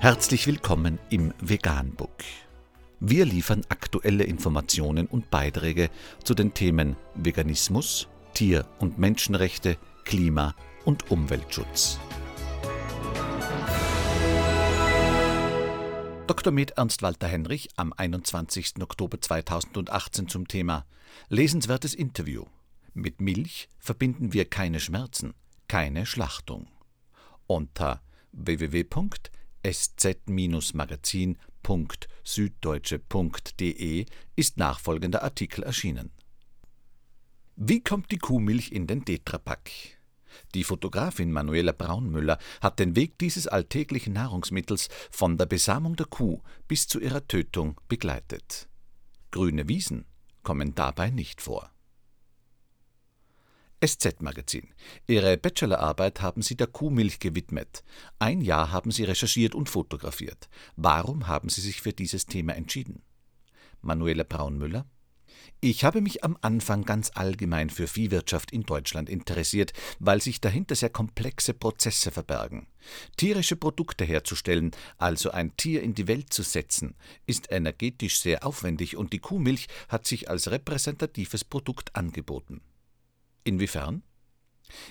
Herzlich willkommen im Veganbook. Wir liefern aktuelle Informationen und Beiträge zu den Themen Veganismus, Tier- und Menschenrechte, Klima- und Umweltschutz. Dr. Med Ernst Walter Henrich am 21. Oktober 2018 zum Thema Lesenswertes Interview. Mit Milch verbinden wir keine Schmerzen, keine Schlachtung. Unter www.sz-magazin.süddeutsche.de ist nachfolgender Artikel erschienen. Wie kommt die Kuhmilch in den Tetrapack? Die Fotografin Manuela Braunmüller hat den Weg dieses alltäglichen Nahrungsmittels von der Besamung der Kuh bis zu ihrer Tötung begleitet. Grüne Wiesen kommen dabei nicht vor. SZ-Magazin. Ihre Bachelorarbeit haben Sie der Kuhmilch gewidmet. Ein Jahr haben Sie recherchiert und fotografiert. Warum haben Sie sich für dieses Thema entschieden? Manuela Braunmüller. Ich habe mich am Anfang ganz allgemein für Viehwirtschaft in Deutschland interessiert, weil sich dahinter sehr komplexe Prozesse verbergen. Tierische Produkte herzustellen, also ein Tier in die Welt zu setzen, ist energetisch sehr aufwendig und die Kuhmilch hat sich als repräsentatives Produkt angeboten. Inwiefern?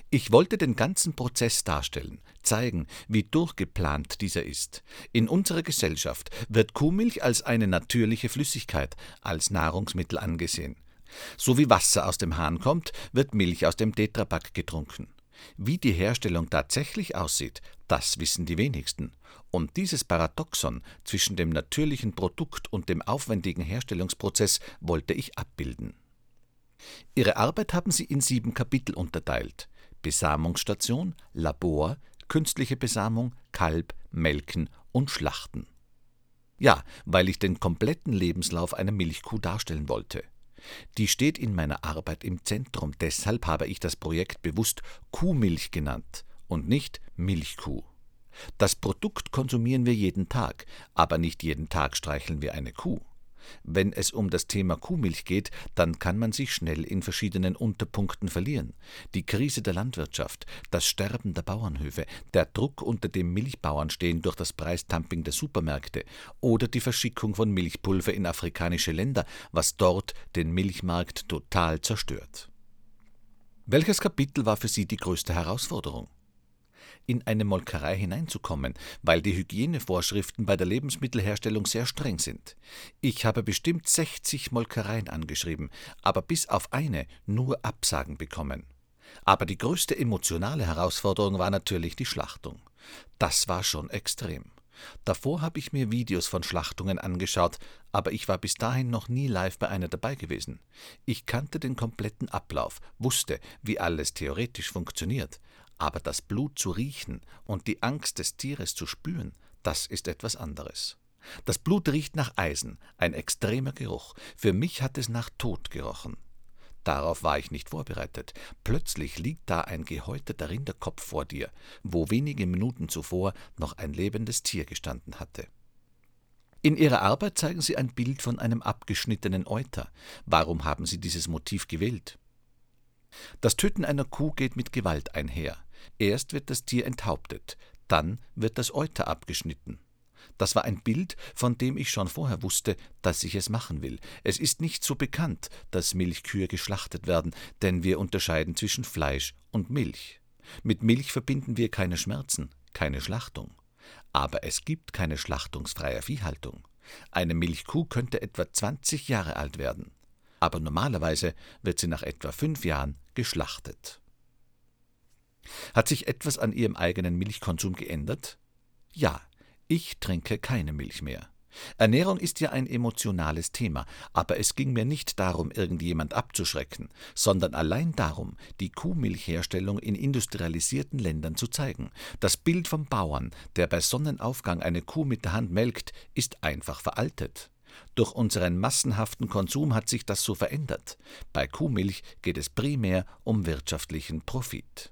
Ich wollte den ganzen Prozess darstellen, zeigen, wie durchgeplant dieser ist. In unserer Gesellschaft wird Kuhmilch als eine natürliche Flüssigkeit, als Nahrungsmittel angesehen. So wie Wasser aus dem Hahn kommt, wird Milch aus dem Tetrapack getrunken. Wie die Herstellung tatsächlich aussieht, das wissen die wenigsten. Und dieses Paradoxon zwischen dem natürlichen Produkt und dem aufwendigen Herstellungsprozess wollte ich abbilden. Ihre Arbeit haben sie in sieben Kapitel unterteilt: Besamungsstation, Labor, künstliche Besamung, Kalb, Melken und Schlachten. Ja, weil ich den kompletten Lebenslauf einer Milchkuh darstellen wollte. Die steht in meiner Arbeit im Zentrum, deshalb habe ich das Projekt bewusst Kuhmilch genannt und nicht Milchkuh. Das Produkt konsumieren wir jeden Tag, aber nicht jeden Tag streicheln wir eine Kuh. Wenn es um das Thema Kuhmilch geht, dann kann man sich schnell in verschiedenen Unterpunkten verlieren. Die Krise der Landwirtschaft, das Sterben der Bauernhöfe, der Druck, unter dem Milchbauern stehen durch das Preistamping der Supermärkte oder die Verschickung von Milchpulver in afrikanische Länder, was dort den Milchmarkt total zerstört. Welches Kapitel war für Sie die größte Herausforderung? In eine Molkerei hineinzukommen, weil die Hygienevorschriften bei der Lebensmittelherstellung sehr streng sind. Ich habe bestimmt 60 Molkereien angeschrieben, aber bis auf eine nur Absagen bekommen. Aber die größte emotionale Herausforderung war natürlich die Schlachtung. Das war schon extrem. Davor habe ich mir Videos von Schlachtungen angeschaut, aber ich war bis dahin noch nie live bei einer dabei gewesen. Ich kannte den kompletten Ablauf, wusste, wie alles theoretisch funktioniert, aber das Blut zu riechen und die Angst des Tieres zu spüren, das ist etwas anderes. Das Blut riecht nach Eisen, ein extremer Geruch. Für mich hat es nach Tod gerochen. Darauf war ich nicht vorbereitet. Plötzlich liegt da ein gehäuteter Rinderkopf vor dir, wo wenige Minuten zuvor noch ein lebendes Tier gestanden hatte. In Ihrer Arbeit zeigen Sie ein Bild von einem abgeschnittenen Euter. Warum haben Sie dieses Motiv gewählt? Das Töten einer Kuh geht mit Gewalt einher. Erst wird das Tier enthauptet, dann wird das Euter abgeschnitten. Das war ein Bild, von dem ich schon vorher wusste, dass ich es machen will. Es ist nicht so bekannt, dass Milchkühe geschlachtet werden, denn wir unterscheiden zwischen Fleisch und Milch. Mit Milch verbinden wir keine Schmerzen, keine Schlachtung. Aber es gibt keine schlachtungsfreie Viehhaltung. Eine Milchkuh könnte etwa 20 Jahre alt werden. Aber normalerweise wird sie nach etwa fünf Jahren geschlachtet. Hat sich etwas an Ihrem eigenen Milchkonsum geändert? Ja, ich trinke keine Milch mehr. Ernährung ist ja ein emotionales Thema, aber es ging mir nicht darum, irgendjemand abzuschrecken, sondern allein darum, die Kuhmilchherstellung in industrialisierten Ländern zu zeigen. Das Bild vom Bauern, der bei Sonnenaufgang eine Kuh mit der Hand melkt, ist einfach veraltet. Durch unseren massenhaften Konsum hat sich das so verändert. Bei Kuhmilch geht es primär um wirtschaftlichen Profit.